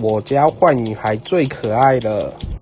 我家坏女孩最可爱了。